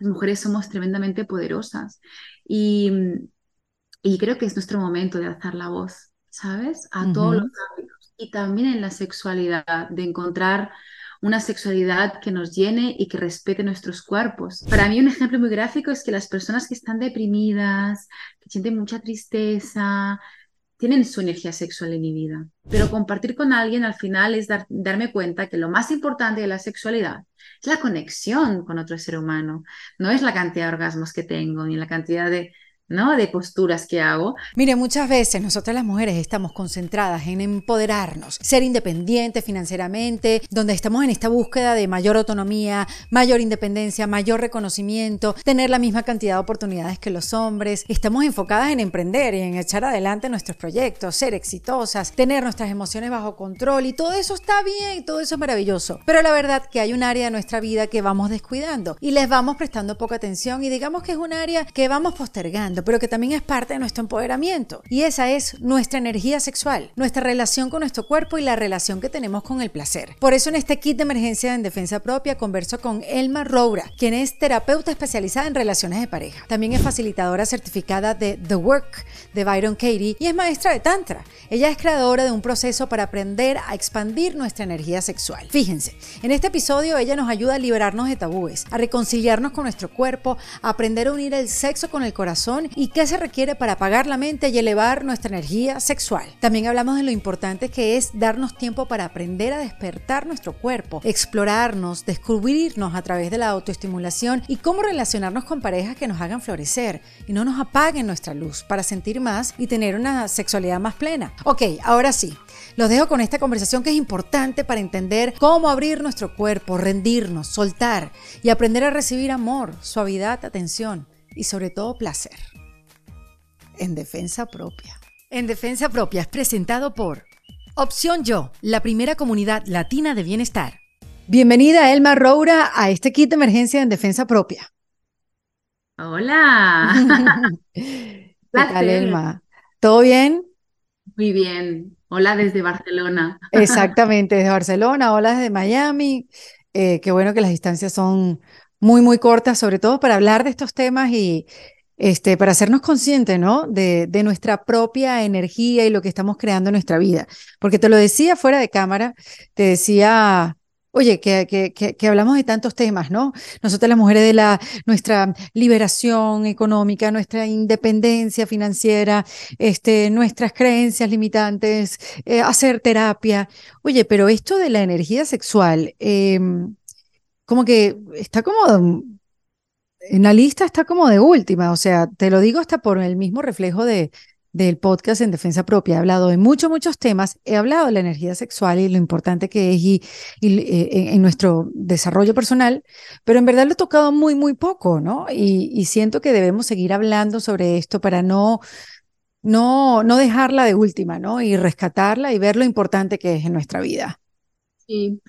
las mujeres somos tremendamente poderosas y, y creo que es nuestro momento de alzar la voz, ¿sabes? A todos los ámbitos y también en la sexualidad, de encontrar una sexualidad que nos llene y que respete nuestros cuerpos. Para mí un ejemplo muy gráfico es que las personas que están deprimidas, que sienten mucha tristeza, tienen su energía sexual en mi vida. Pero compartir con alguien al final es darme cuenta que lo más importante de la sexualidad es la conexión con otro ser humano. No es la cantidad de orgasmos que tengo, ni la cantidad de ¿no? De posturas que hago. Mire, muchas veces nosotras las mujeres estamos concentradas en empoderarnos, ser independientes financieramente, donde estamos en esta búsqueda de mayor autonomía, mayor independencia, mayor reconocimiento, tener la misma cantidad de oportunidades que los hombres. Estamos enfocadas en emprender y en echar adelante nuestros proyectos, ser exitosas, tener nuestras emociones bajo control y todo eso está bien, todo eso es maravilloso. Pero la verdad que hay un área de nuestra vida que vamos descuidando y les vamos prestando poca atención y digamos que es un área que vamos postergando pero que también es parte de nuestro empoderamiento. Y esa es nuestra energía sexual, nuestra relación con nuestro cuerpo y la relación que tenemos con el placer. Por eso en este kit de emergencia en defensa propia converso con Elma Roura, quien es terapeuta especializada en relaciones de pareja. También es facilitadora certificada de The Work de Byron Katie y es maestra de Tantra. Ella es creadora de un proceso para aprender a expandir nuestra energía sexual. Fíjense, en este episodio ella nos ayuda a liberarnos de tabúes, a reconciliarnos con nuestro cuerpo, a aprender a unir el sexo con el corazón y qué se requiere para apagar la mente y elevar nuestra energía sexual. También hablamos de lo importante que es darnos tiempo para aprender a despertar nuestro cuerpo, explorarnos, descubrirnos a través de la autoestimulación y cómo relacionarnos con parejas que nos hagan florecer y no nos apaguen nuestra luz para sentir más y tener una sexualidad más plena. Ok, ahora sí. Los dejo con esta conversación que es importante para entender cómo abrir nuestro cuerpo, rendirnos, soltar y aprender a recibir amor, suavidad, atención y sobre todo placer en defensa propia. En defensa propia es presentado por Opción Yo, la primera comunidad latina de bienestar. Bienvenida Elma Roura a este kit de emergencia en defensa propia. Hola. ¿Qué tal Elma? ¿Todo bien? Muy bien. Hola desde Barcelona. Exactamente, desde Barcelona. Hola desde Miami. Eh, qué bueno que las distancias son muy, muy cortas, sobre todo para hablar de estos temas y, este, para hacernos conscientes, ¿no? De, nuestra propia energía y lo que estamos creando en nuestra vida. Porque te lo decía fuera de cámara, te decía, oye, que, hablamos de tantos temas, ¿no? Nosotras las mujeres de la, nuestra liberación económica, nuestra independencia financiera, este, nuestras creencias limitantes, eh, hacer terapia. Oye, pero esto de la energía sexual, em, como que está como en la lista está como de última, o sea, te lo digo hasta por el mismo reflejo de, del podcast en defensa propia. He hablado de muchos, muchos temas, he hablado de la energía sexual y lo importante que es y, eh, en, nuestro desarrollo personal, pero en verdad lo he tocado muy, muy poco, ¿no? Y, siento que debemos seguir hablando sobre esto para no, no, no dejarla de última, ¿no? Y rescatarla y ver lo importante que es en nuestra vida. Sí,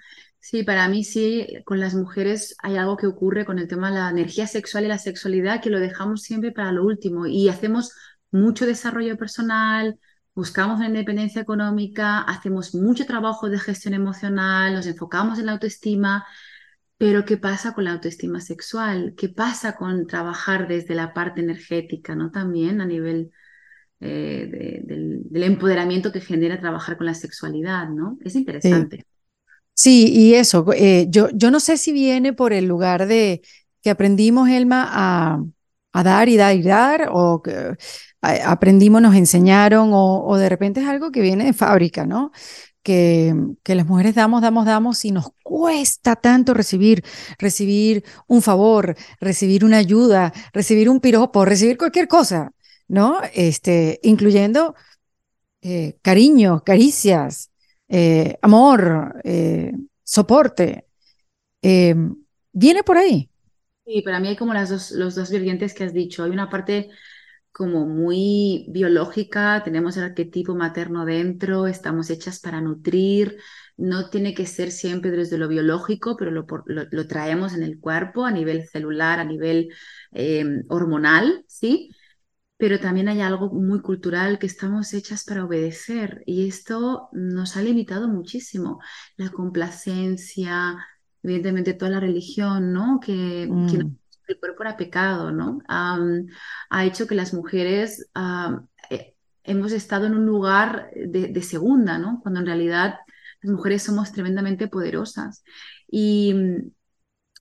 Sí, para mí sí, con las mujeres hay algo que ocurre con el tema de la energía sexual y la sexualidad que lo dejamos siempre para lo último y hacemos mucho desarrollo personal, buscamos la independencia económica, hacemos mucho trabajo de gestión emocional, nos enfocamos en la autoestima, pero ¿qué pasa con la autoestima sexual? ¿Qué pasa con trabajar desde la parte energética, ¿no? También a nivel eh, del, empoderamiento que genera trabajar con la sexualidad, ¿no? Es interesante. Sí, y eso, eh, yo, yo no sé si viene por el lugar de que aprendimos, Elma, a, a dar y dar y dar, o que aprendimos, nos enseñaron, o, o, de repente es algo que viene de fábrica, ¿no? Que, que las mujeres damos, damos, damos y nos cuesta tanto recibir, recibir un favor, recibir una ayuda, recibir un piropo, recibir cualquier cosa, ¿no? Este, incluyendo eh, cariño, caricias, eh, amor, eh, soporte. Eh, viene por ahí. Sí, para mí hay como las dos, los dos vertientes que has dicho. Hay una parte como muy biológica, tenemos el arquetipo materno dentro, estamos hechas para nutrir, no tiene que ser siempre desde lo biológico, pero lo, lo, traemos en el cuerpo a nivel celular, a nivel hormonal, ¿sí? Pero también hay algo muy cultural que estamos hechas para obedecer y esto nos ha limitado muchísimo. La complacencia, evidentemente toda la religión, ¿no? Que, mm. el cuerpo era pecado, ¿no? ha hecho que las mujeres eh, hemos estado en un lugar de, segunda, ¿no? Cuando en realidad las mujeres somos tremendamente poderosas. Y,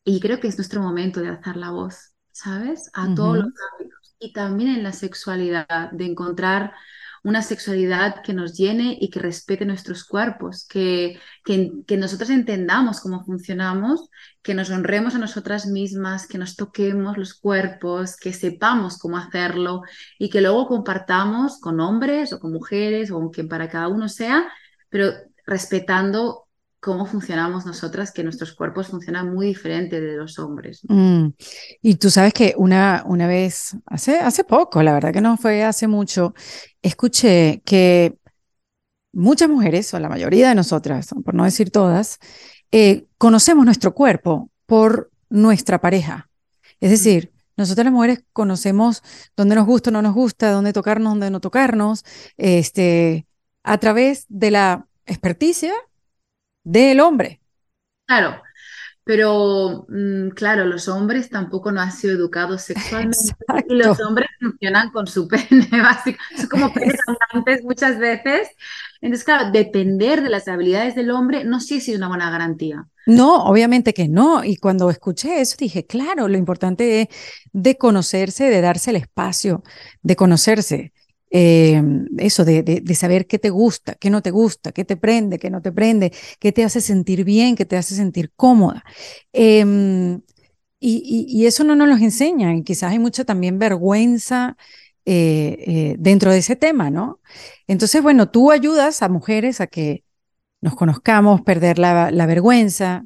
y creo que es nuestro momento de alzar la voz, ¿sabes? A todos los ámbitos. Y también en la sexualidad, de encontrar una sexualidad que nos llene y que respete nuestros cuerpos, que, que, nosotros entendamos cómo funcionamos, que nos honremos a nosotras mismas, que nos toquemos los cuerpos, que sepamos cómo hacerlo y que luego compartamos con hombres o con mujeres o quien para cada uno sea, pero respetando cómo funcionamos nosotras, que nuestros cuerpos funcionan muy diferente de los hombres. Mm. Y tú sabes que una, una vez, hace, hace poco, la verdad que no fue hace mucho, escuché que muchas mujeres, o la mayoría de nosotras, por no decir todas, eh, conocemos nuestro cuerpo por nuestra pareja. Es decir, nosotras las mujeres conocemos dónde nos gusta no nos gusta, dónde tocarnos, dónde no tocarnos, este, a través de la experticia del hombre. Claro, pero mm, claro, los hombres tampoco no han sido educados sexualmente y los hombres funcionan con su pene básico, son como penes muchas veces. Entonces, claro, depender de las habilidades del hombre no sé si es una buena garantía. No, obviamente que no. Y cuando escuché eso dije, claro, lo importante es de conocerse, de darse el espacio, de conocerse. Em, eso de, saber qué te gusta, qué no te gusta, qué te prende, qué no te prende, qué te hace sentir bien, qué te hace sentir cómoda. Em, y, eso no nos lo enseñan y quizás hay mucha también vergüenza eh, eh, dentro de ese tema, ¿no? Entonces, bueno, tú ayudas a mujeres a que nos conozcamos, perder la, la vergüenza,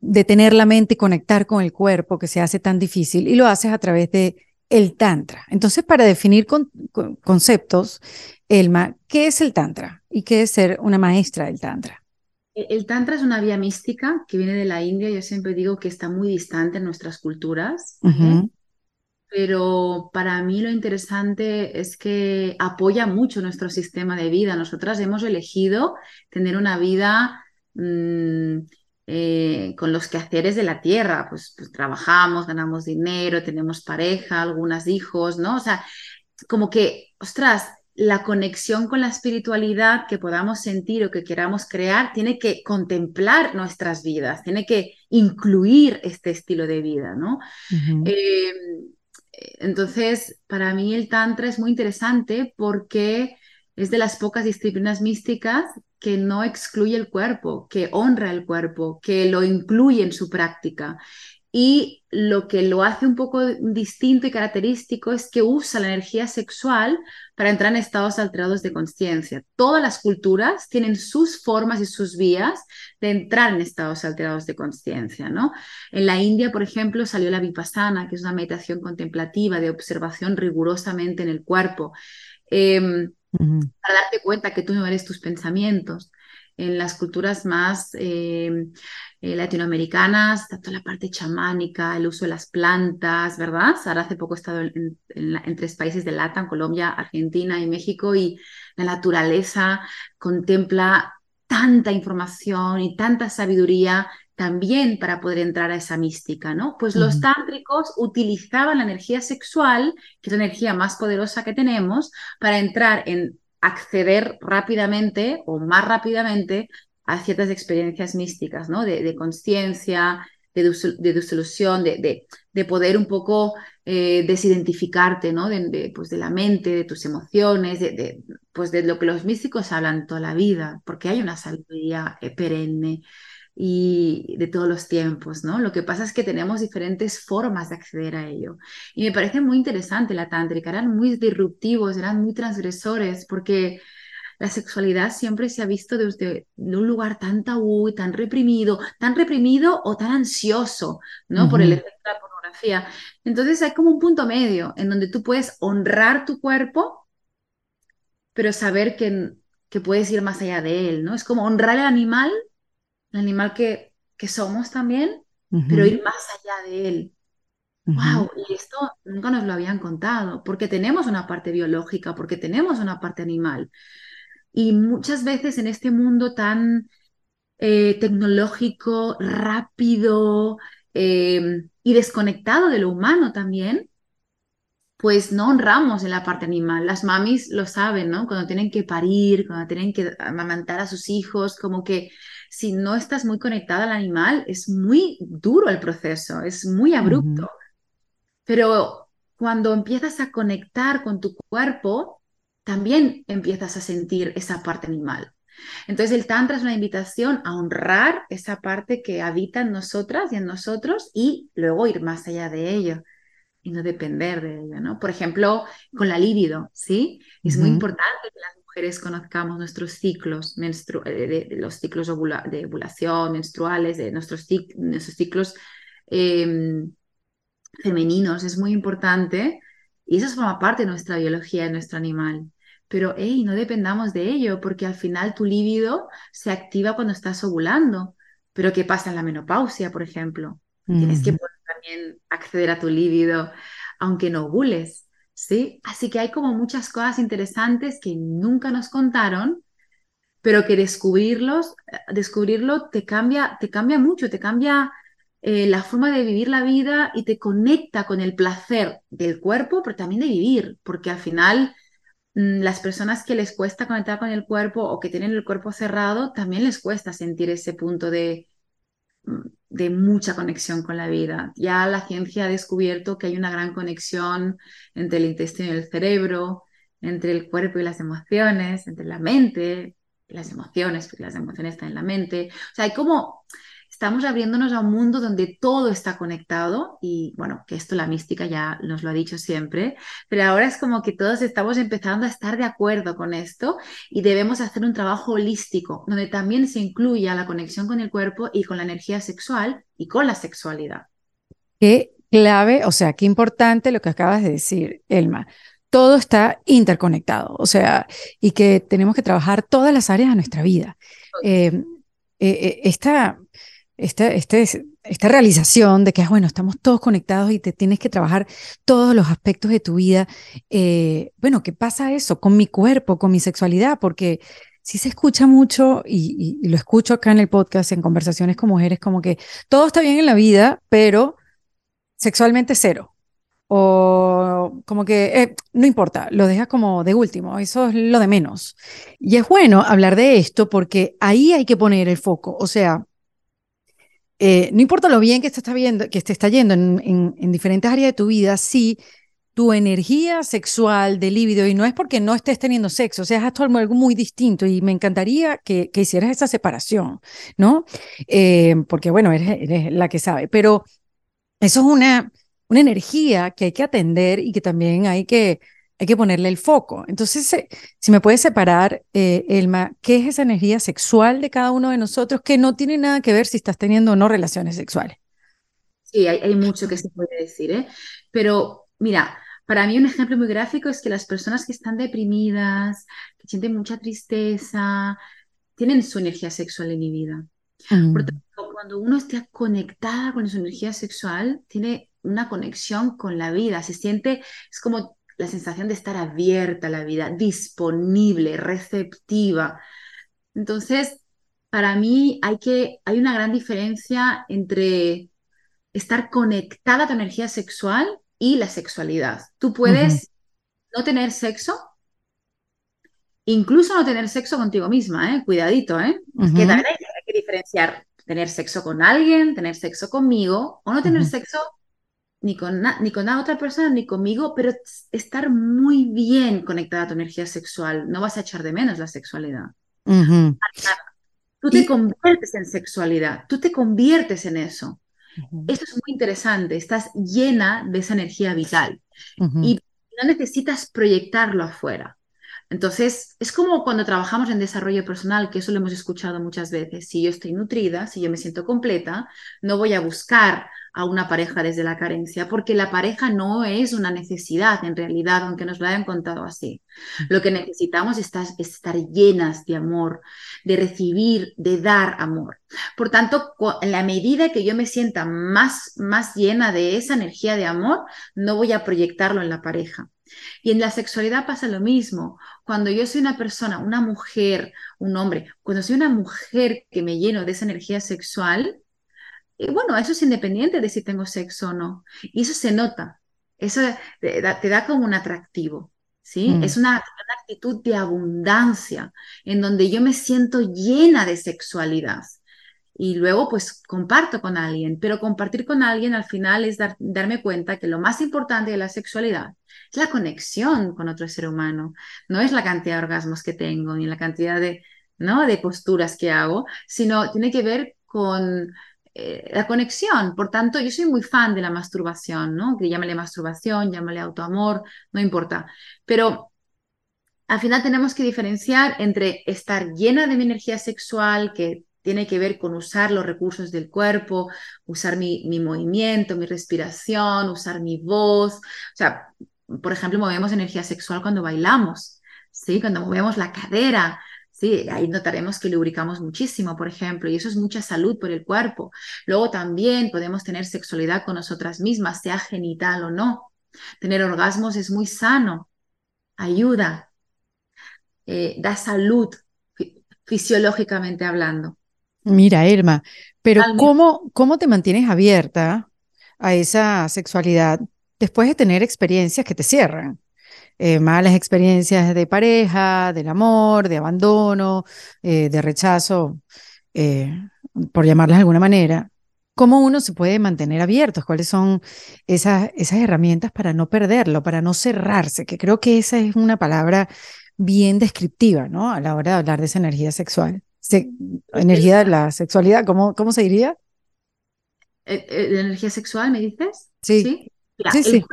detener la mente y conectar con el cuerpo que se hace tan difícil y lo haces a través de el Tantra. Entonces, para definir conceptos, Elma, ¿qué es el Tantra y qué es ser una maestra del Tantra? El Tantra es una vía mística que viene de la India. Yo siempre digo que está muy distante en nuestras culturas. Pero para mí lo interesante es que apoya mucho nuestro sistema de vida. Nosotras hemos elegido tener una vida mm, eh, con los quehaceres de la tierra, pues, pues, trabajamos, ganamos dinero, tenemos pareja, algunos hijos, ¿no? O sea, como que, ostras, la conexión con la espiritualidad que podamos sentir o que queramos crear tiene que contemplar nuestras vidas, tiene que incluir este estilo de vida, ¿no? Eh, entonces, para mí el Tantra es muy interesante porque es de las pocas disciplinas místicas que no excluye el cuerpo, que honra el cuerpo, que lo incluye en su práctica. Y lo que lo hace un poco distinto y característico es que usa la energía sexual para entrar en estados alterados de conciencia. Todas las culturas tienen sus formas y sus vías de entrar en estados alterados de conciencia, ¿no? En la India, por ejemplo, salió la vipassana, que es una meditación contemplativa de observación rigurosamente en el cuerpo. Em, para darte cuenta que tú no eres tus pensamientos. En las culturas más eh, eh, latinoamericanas, tanto la parte chamánica, el uso de las plantas, ¿verdad? Ahora hace poco he estado en, en tres países de LATAM, Colombia, Argentina y México, y la naturaleza contempla tanta información y tanta sabiduría también para poder entrar a esa mística, ¿no? Pues los tántricos utilizaban la energía sexual, que es la energía más poderosa que tenemos, para entrar en acceder rápidamente o más rápidamente a ciertas experiencias místicas, ¿no? De, conciencia, de, de, disolución, de, de, poder un poco eh, desidentificarte, ¿no? De, pues de la mente, de tus emociones, de, pues de lo que los místicos hablan toda la vida, porque hay una sabiduría eh, perenne y de todos los tiempos, ¿no? Lo que pasa es que tenemos diferentes formas de acceder a ello. Y me parece muy interesante la tántrica, eran muy disruptivos, eran muy transgresores, porque la sexualidad siempre se ha visto desde un lugar tan tabú y tan reprimido, tan reprimido o tan ansioso, ¿no? Por el efecto de la pornografía. Entonces hay como un punto medio en donde tú puedes honrar tu cuerpo, pero saber que, que puedes ir más allá de él, ¿no? Es como honrar al animal el animal que, que somos también, pero ir más allá de él. ¡Wow! Y esto nunca nos lo habían contado, porque tenemos una parte biológica, porque tenemos una parte animal. Y muchas veces en este mundo tan eh, tecnológico, rápido, eh, y desconectado de lo humano también, pues no honramos en la parte animal. Las mamis lo saben, ¿no? Cuando tienen que parir, cuando tienen que amamantar a sus hijos, como que si no estás muy conectada al animal, es muy duro el proceso, es muy abrupto. Pero cuando empiezas a conectar con tu cuerpo, también empiezas a sentir esa parte animal. Entonces el Tantra es una invitación a honrar esa parte que habita en nosotras y en nosotros y luego ir más allá de ello y no depender de ella, ¿no? Por ejemplo, con la libido, ¿sí? Es muy importante que las mujeres conozcamos nuestros ciclos, eh, de, los ciclos de ovulación, menstruales, de nuestros, nuestros ciclos em, femeninos, es muy importante y eso forma parte de nuestra biología, de nuestro animal. Pero, hey, no dependamos de ello, porque al final tu líbido se activa cuando estás ovulando. Pero, ¿qué pasa en la menopausia, por ejemplo? Tienes que también acceder a tu líbido, aunque no ovules, ¿sí? Así que hay como muchas cosas interesantes que nunca nos contaron, pero que descubrirlos, descubrirlo te cambia, te cambia mucho, te cambia eh, la forma de vivir la vida y te conecta con el placer del cuerpo, pero también de vivir, porque al final mm, las personas que les cuesta conectar con el cuerpo o que tienen el cuerpo cerrado, también les cuesta sentir ese punto de, de mucha conexión con la vida. Ya la ciencia ha descubierto que hay una gran conexión entre el intestino y el cerebro, entre el cuerpo y las emociones, entre la mente y las emociones, porque las emociones están en la mente. O sea, hay como estamos abriéndonos a un mundo donde todo está conectado y bueno, que esto la mística ya nos lo ha dicho siempre, pero ahora es como que todos estamos empezando a estar de acuerdo con esto y debemos hacer un trabajo holístico donde también se incluya la conexión con el cuerpo y con la energía sexual y con la sexualidad. Qué clave, o sea, qué importante lo que acabas de decir, Elma todo está interconectado, o sea, y que tenemos que trabajar todas las áreas de nuestra vida. Eh, eh, eh, esta, esta, esta realización de que, ah, bueno, estamos todos conectados y te tienes que trabajar todos los aspectos de tu vida. Eh, bueno, ¿qué pasa eso con mi cuerpo, con mi sexualidad? Porque si se escucha mucho y, lo escucho acá en el podcast, en conversaciones con mujeres, como que todo está bien en la vida, pero sexualmente cero. O como que eh, no importa, lo deja como de último, eso es lo de menos. Y es bueno hablar de esto porque ahí hay que poner el foco. O sea, eh, no importa lo bien que te está, viendo, que te está yendo en, diferentes áreas de tu vida, si tu energía sexual de líbido, y no es porque no estés teniendo sexo, o sea, es algo muy distinto y me encantaría que, hicieras esa separación, ¿no? Eh, porque, bueno, eres, la que sabe, pero eso es una, una energía que hay que atender y que también hay que hay que ponerle el foco. Entonces, si me puedes separar, eh, Elma, ¿qué es esa energía sexual de cada uno de nosotros que no tiene nada que ver si estás teniendo o no relaciones sexuales? Sí, hay, mucho que se puede decir, ¿eh? Pero mira, para mí un ejemplo muy gráfico es que las personas que están deprimidas, que sienten mucha tristeza, tienen su energía sexual inhibida. Mm. Por tanto, cuando uno está conectada con su energía sexual, tiene una conexión con la vida, se siente, es como la sensación de estar abierta a la vida, disponible, receptiva. Entonces, para mí hay, que, hay una gran diferencia entre estar conectada a tu energía sexual y la sexualidad. Tú puedes no tener sexo, incluso no tener sexo contigo misma, ¿eh? cuidadito, ¿eh? que también hay, que diferenciar tener sexo con alguien, tener sexo conmigo o no tener sexo ni con, ni con otra persona, ni conmigo, pero estar muy bien conectada a tu energía sexual. No vas a echar de menos la sexualidad. Tú te conviertes en sexualidad, tú te conviertes en eso. Eso es muy interesante, estás llena de esa energía vital y no necesitas proyectarlo afuera. Entonces, es como cuando trabajamos en desarrollo personal, que eso lo hemos escuchado muchas veces. Si yo estoy nutrida, si yo me siento completa, no voy a buscar a una pareja desde la carencia, porque la pareja no es una necesidad en realidad, aunque nos lo hayan contado así. Lo que necesitamos es estar, llenas de amor, de recibir, de dar amor. Por tanto, en la medida que yo me sienta más, más llena de esa energía de amor, no voy a proyectarlo en la pareja. Y en la sexualidad pasa lo mismo. Cuando yo soy una persona, una mujer, un hombre, cuando soy una mujer que me lleno de esa energía sexual, Y bueno, eso es independiente de si tengo sexo o no. Y eso se nota. Eso te da, como un atractivo. ¿Sí? Es una, una, actitud de abundancia en donde yo me siento llena de sexualidad y luego pues comparto con alguien, pero compartir con alguien al final es darme cuenta que lo más importante de la sexualidad es la conexión con otro ser humano, no es la cantidad de orgasmos que tengo ni la cantidad de, ¿no? de posturas que hago, sino tiene que ver con eh, la conexión. Por tanto, yo soy muy fan de la masturbación, ¿no? Que llámale masturbación, llámale autoamor, no importa. Pero al final tenemos que diferenciar entre estar llena de mi energía sexual, que tiene que ver con usar los recursos del cuerpo, usar mi, movimiento, mi respiración, usar mi voz. O sea, por ejemplo, movemos energía sexual cuando bailamos, ¿sí? Cuando movemos la cadera, ¿sí? Ahí notaremos que lubricamos muchísimo, por ejemplo, y eso es mucha salud por el cuerpo. Luego también podemos tener sexualidad con nosotras mismas, sea genital o no. Tener orgasmos es muy sano, ayuda, eh, da salud fisiológicamente hablando. Mira, Irma, pero ¿cómo, ¿cómo te mantienes abierta a esa sexualidad después de tener experiencias que te cierran? Eh, malas experiencias de pareja, del amor, de abandono, eh, de rechazo, eh, por llamarlas de alguna manera. ¿Cómo uno se puede mantener abierto? ¿Cuáles son esas, esas herramientas para no perderlo, para no cerrarse? Que creo que esa es una palabra bien descriptiva, ¿no? A la hora de hablar de esa energía sexual energía de la sexualidad, ¿cómo, cómo se diría? Eh, eh, ¿La energía sexual, me dices? Sí. Sí, sí,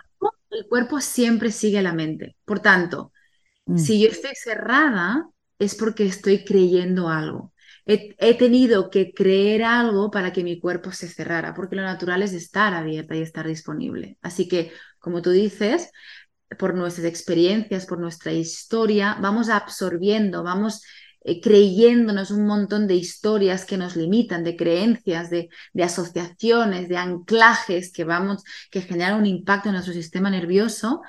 el, Cuerpo, siempre sigue a la mente. Por tanto, mm. si yo estoy cerrada, es porque estoy creyendo algo. He, he, tenido que creer algo para que mi cuerpo se cerrara, porque lo natural es estar abierta y estar disponible. Así que, como tú dices, por nuestras experiencias, por nuestra historia, vamos absorbiendo, vamos eh, creyéndonos un montón de historias que nos limitan, de creencias, de, de, asociaciones, de anclajes que vamos, que generan un impacto en nuestro sistema nervioso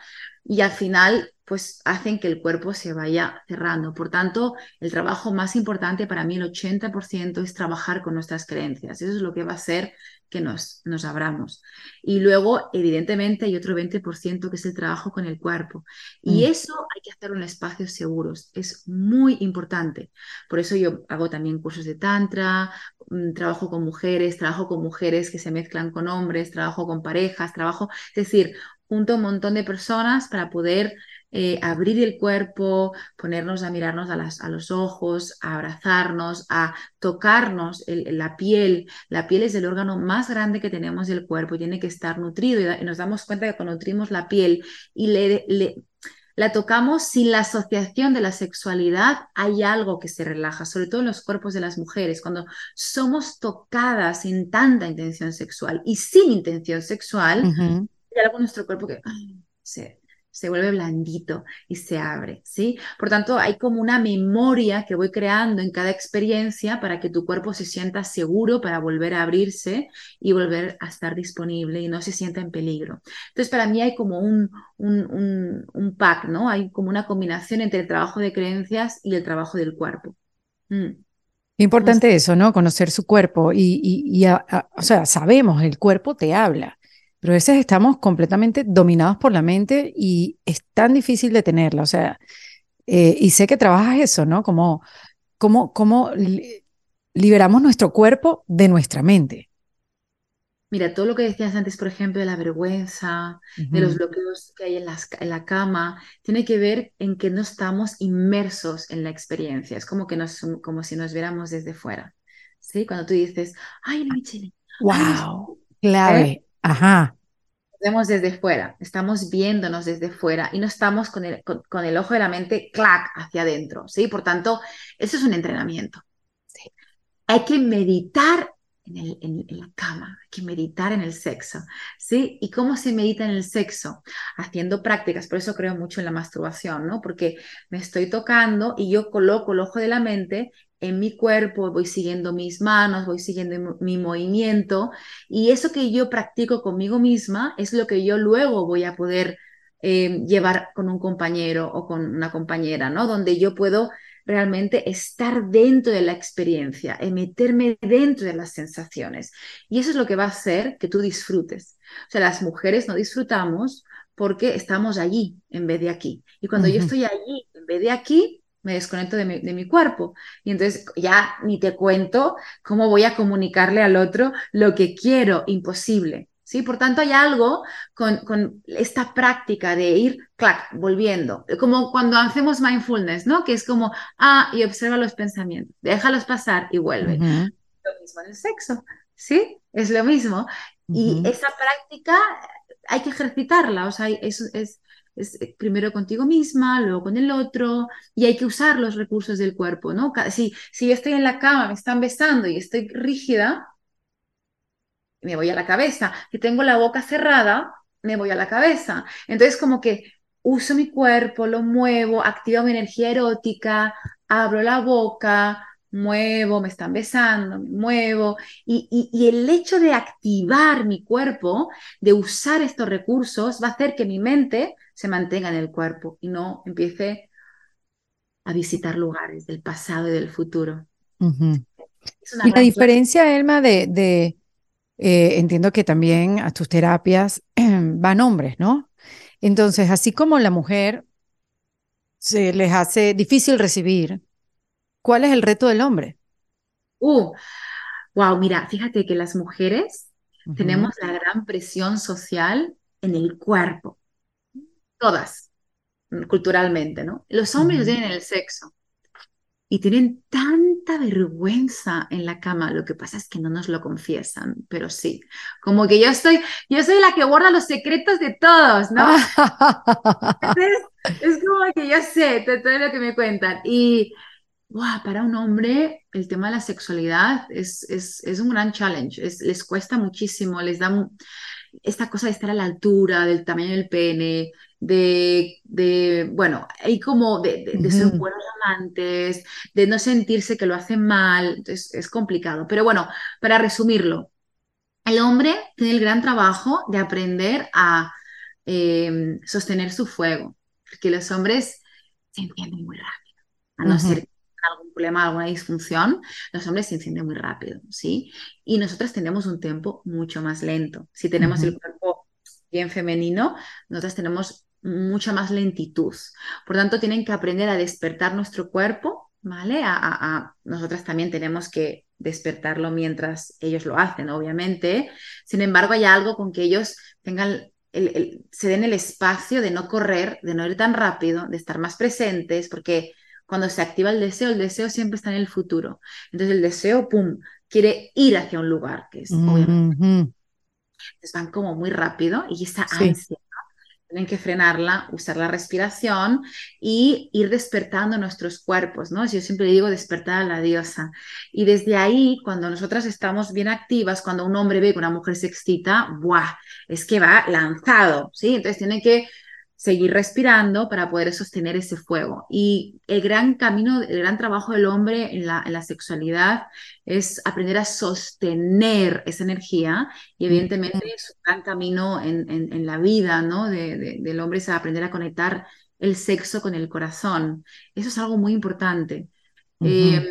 y al final pues hacen que el cuerpo se vaya cerrando. Por tanto, el trabajo más importante para mí, el 80%, es trabajar con nuestras creencias. Eso es lo que va a hacer que nos, nos abramos. Y luego, evidentemente, hay otro 20% que es el trabajo con el cuerpo. Y mm. eso hay que hacerlo en espacios seguros. Es muy importante. Por eso yo hago también cursos de tantra, mm, trabajo con mujeres, trabajo con mujeres que se mezclan con hombres, trabajo con parejas, trabajo, es decir, junto a un montón de personas para poder eh, abrir el cuerpo, ponernos a mirarnos a, los ojos, a abrazarnos, a tocarnos la piel. La piel es el órgano más grande que tenemos del cuerpo, tiene que estar nutrido. Y, nos damos cuenta que cuando nutrimos la piel y le, la tocamos sin la asociación de la sexualidad, hay algo que se relaja, sobre todo en los cuerpos de las mujeres, cuando somos tocadas sin tanta intención sexual y sin intención sexual, hay algo en nuestro cuerpo que se, se vuelve blandito y se abre, ¿sí? Por tanto, hay como una memoria que voy creando en cada experiencia para que tu cuerpo se sienta seguro para volver a abrirse y volver a estar disponible y no se sienta en peligro. Entonces, para mí hay como un, un, un, pack, ¿no? Hay como una combinación entre el trabajo de creencias y el trabajo del cuerpo. Mm. Importante eso, ¿no? Conocer su cuerpo y, y, o sea, sabemos, el cuerpo te habla. Pero a veces estamos completamente dominados por la mente y es tan difícil de tenerla. O sea, eh, y sé que trabajas eso, ¿no? Como, cómo, cómo liberamos nuestro cuerpo de nuestra mente. Mira, todo lo que decías antes, por ejemplo, de la vergüenza, de los bloqueos que hay en, en, la cama, tiene que ver en que no estamos inmersos en la experiencia. Es como que nos, como si nos viéramos desde fuera. ¿Sí? Cuando tú dices, ay, Michelle. Wow, clave. Ajá. Vemos desde fuera, estamos viéndonos desde fuera y no estamos con el, con, el ojo de la mente, clac, hacia adentro, ¿sí? Por tanto, eso es un entrenamiento. Hay que meditar en, en, la cama, hay que meditar en el sexo, ¿sí? ¿Y cómo se medita en el sexo? Haciendo prácticas, por eso creo mucho en la masturbación, ¿no? Porque me estoy tocando y yo coloco el ojo de la mente en mi cuerpo, voy siguiendo mis manos, voy siguiendo mi movimiento y eso que yo practico conmigo misma es lo que yo luego voy a poder eh, llevar con un compañero o con una compañera, ¿no? Donde yo puedo realmente estar dentro de la experiencia, meterme dentro de las sensaciones. Y eso es lo que va a hacer que tú disfrutes. O sea, las mujeres no disfrutamos porque estamos allí en vez de aquí. Y cuando yo estoy allí en vez de aquí, me desconecto de mi, de mi, cuerpo. Y entonces ya ni te cuento cómo voy a comunicarle al otro lo que quiero, imposible. ¿sí? Por tanto, hay algo con, con, esta práctica de ir, clac, volviendo, como cuando hacemos mindfulness, ¿no? Que es como, ah, y observa los pensamientos, déjalos pasar y vuelve. Lo mismo en el sexo, ¿sí? Es lo mismo. Y esa práctica hay que ejercitarla, o sea, eso es, es primero contigo misma, luego con el otro, y hay que usar los recursos del cuerpo, ¿no? Si, si yo estoy en la cama, me están besando y estoy rígida, me voy a la cabeza. Si tengo la boca cerrada, me voy a la cabeza. Entonces, como que uso mi cuerpo, lo muevo, activo mi energía erótica, abro la boca, muevo, me están besando, me muevo. Y, y, el hecho de activar mi cuerpo, de usar estos recursos, va a hacer que mi mente se mantenga en el cuerpo y no empiece a visitar lugares del pasado y del futuro. Y la diferencia, Elma, de, de eh, entiendo que también a tus terapias van hombres, ¿no? Entonces, así como la mujer se les hace difícil recibir, ¿cuál es el reto del hombre? Uh, wow, mira, fíjate que las mujeres tenemos la gran presión social en el cuerpo, todas, culturalmente, ¿no? Los hombres tienen el sexo y tienen tanta vergüenza en la cama. Lo que pasa es que no nos lo confiesan, pero sí. Como que yo estoy, yo soy la que guarda los secretos de todos, ¿no? es como que yo sé todo lo que me cuentan. Y wow, para un hombre el tema de la sexualidad es, es, es un gran challenge. les cuesta muchísimo, les da esta cosa de estar a la altura del tamaño del pene, de, de bueno, hay como de, de, ser buenos amantes, de no sentirse que lo hacen mal, es, es complicado. Pero bueno, para resumirlo, el hombre tiene el gran trabajo de aprender a eh, sostener su fuego, porque los hombres se entienden muy rápido, a no ser algún problema, alguna disfunción, los hombres se encienden muy rápido, ¿sí? Y nosotras tenemos un tiempo mucho más lento. Si tenemos el cuerpo bien femenino, nosotras tenemos mucha más lentitud. Por tanto, tienen que aprender a despertar nuestro cuerpo, ¿vale? A, nosotras también tenemos que despertarlo mientras ellos lo hacen, obviamente. Sin embargo, hay algo con que ellos tengan el, se den el espacio de no correr, de no ir tan rápido, de estar más presentes, porque cuando se activa el deseo, el deseo siempre está en el futuro. Entonces el deseo, ¡pum!, quiere ir hacia un lugar, que es obviamente. Entonces van como muy rápido y esa ansia tienen que frenarla, usar la respiración y ir despertando nuestros cuerpos, ¿no? Yo siempre digo despertar a la diosa. Y desde ahí, cuando nosotras estamos bien activas, cuando un hombre ve que una mujer se excita, ¡buah! Es que va lanzado, ¿sí? Entonces tiene que seguir respirando para poder sostener ese fuego. Y el gran camino, el gran trabajo del hombre en la, en la sexualidad es aprender a sostener esa energía y evidentemente su gran camino en, en, la vida ¿no? De, del hombre es aprender a conectar el sexo con el corazón. Eso es algo muy importante em,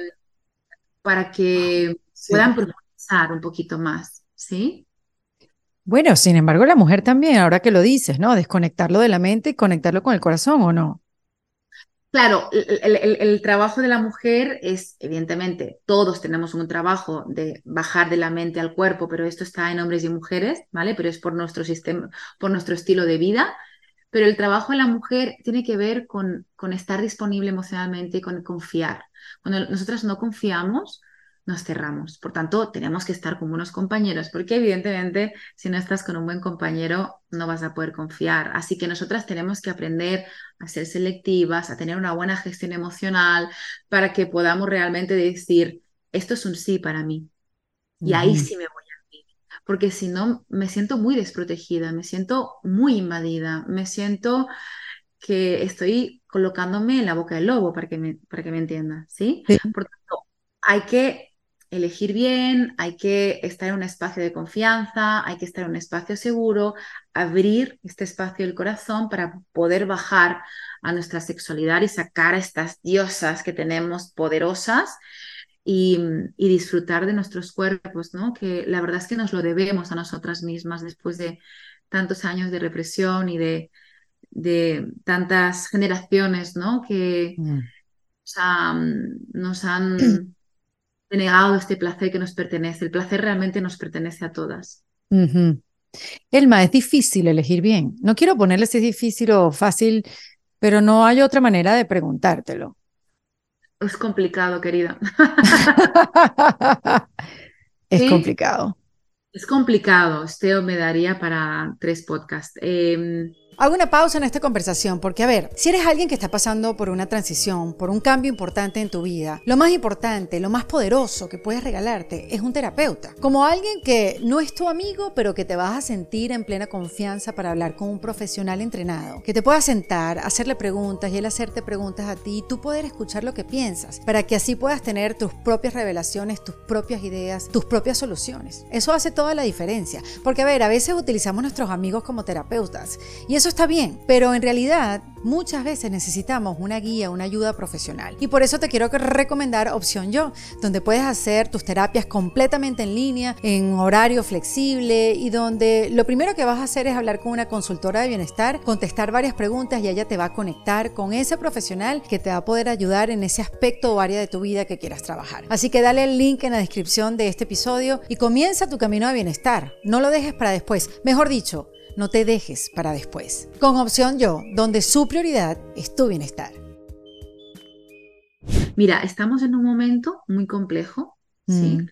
para que puedan profundizar un poquito más, ¿sí? Bueno, sin embargo, la mujer también, ahora que lo dices, ¿no? Desconectarlo de la mente y conectarlo con el corazón, ¿o no? Claro, el, trabajo de la mujer es, evidentemente, todos tenemos un trabajo de bajar de la mente al cuerpo, pero esto está en hombres y mujeres, ¿vale? Pero es por nuestro sistema, por nuestro estilo de vida. Pero el trabajo de la mujer tiene que ver con, con estar disponible emocionalmente y con confiar. Cuando nosotras no confiamos, nos cerramos. Por tanto, tenemos que estar con buenos compañeros, porque evidentemente si no estás con un buen compañero no vas a poder confiar. Así que nosotras tenemos que aprender a ser selectivas, a tener una buena gestión emocional para que podamos realmente decir, esto es un sí para mí. Y ahí sí me voy a mí. Porque si no, me siento muy desprotegida, me siento muy invadida, me siento que estoy colocándome en la boca del lobo, para que me, para que me entienda, ¿sí? Por tanto, hay que elegir bien, hay que estar en un espacio de confianza, hay que estar en un espacio seguro, abrir este espacio del corazón para poder bajar a nuestra sexualidad y sacar a estas diosas que tenemos poderosas y, disfrutar de nuestros cuerpos, ¿no? Que la verdad es que nos lo debemos a nosotras mismas después de tantos años de represión y de, de tantas generaciones, ¿no? Que mm. nos han denegado este placer que nos pertenece. El placer realmente nos pertenece a todas. Elma, es difícil elegir bien. No quiero ponerle si es difícil o fácil, pero no hay otra manera de preguntártelo. Es complicado, querida. es complicado. Es complicado. Este me daría para tres podcasts. Em, Hago una pausa en esta conversación porque, a ver, si eres alguien que está pasando por una transición, por un cambio importante en tu vida, lo más importante, lo más poderoso que puedes regalarte es un terapeuta. Como alguien que no es tu amigo, pero que te vas a sentir en plena confianza para hablar con un profesional entrenado, que te pueda sentar, hacerle preguntas y él hacerte preguntas a ti y tú poder escuchar lo que piensas, para que así puedas tener tus propias revelaciones, tus propias ideas, tus propias soluciones. Eso hace toda la diferencia, porque, a ver, a veces utilizamos nuestros amigos como terapeutas y eso eso está bien, pero en realidad muchas veces necesitamos una guía, una ayuda profesional. Y por eso te quiero recomendar Opción Yo, donde puedes hacer tus terapias completamente en línea, en horario flexible y donde lo primero que vas a hacer es hablar con una consultora de bienestar, contestar varias preguntas y ella te va a conectar con ese profesional que te va a poder ayudar en ese aspecto o área de tu vida que quieras trabajar. Así que dale el link en la descripción de este episodio y comienza tu camino de bienestar. No lo dejes para después. Mejor dicho, no te dejes para después. Con opción yo, donde su prioridad es tu bienestar. Mira, estamos en un momento muy complejo, ¿sí? Mm.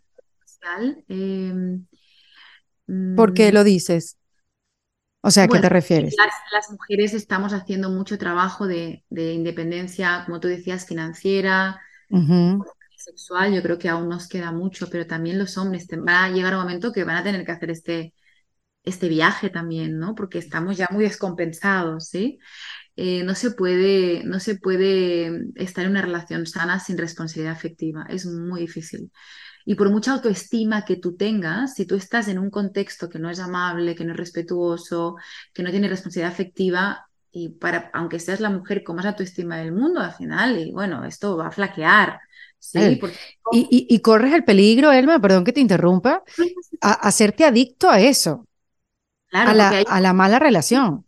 Em, ¿Por qué mm, lo dices? O sea, ¿a qué te refieres? Las, mujeres estamos haciendo mucho trabajo de, independencia, como tú decías, financiera, sexual. Yo creo que aún nos queda mucho, pero también los hombres van a llegar un momento que van a tener que hacer este, este viaje también, ¿no? Porque estamos ya muy descompensados, ¿sí? Eh, no, se puede, no se puede estar en una relación sana sin responsabilidad afectiva, es muy difícil. Y por mucha autoestima que tú tengas, si tú estás en un contexto que no es amable, que no es respetuoso, que no tiene responsabilidad afectiva, y para, aunque seas la mujer con más autoestima del mundo, al final, y bueno, esto va a flaquear. ¿sí? y, y, corres el peligro, Elma, perdón que te interrumpa, a hacerte adicto a eso a, la, mala relación.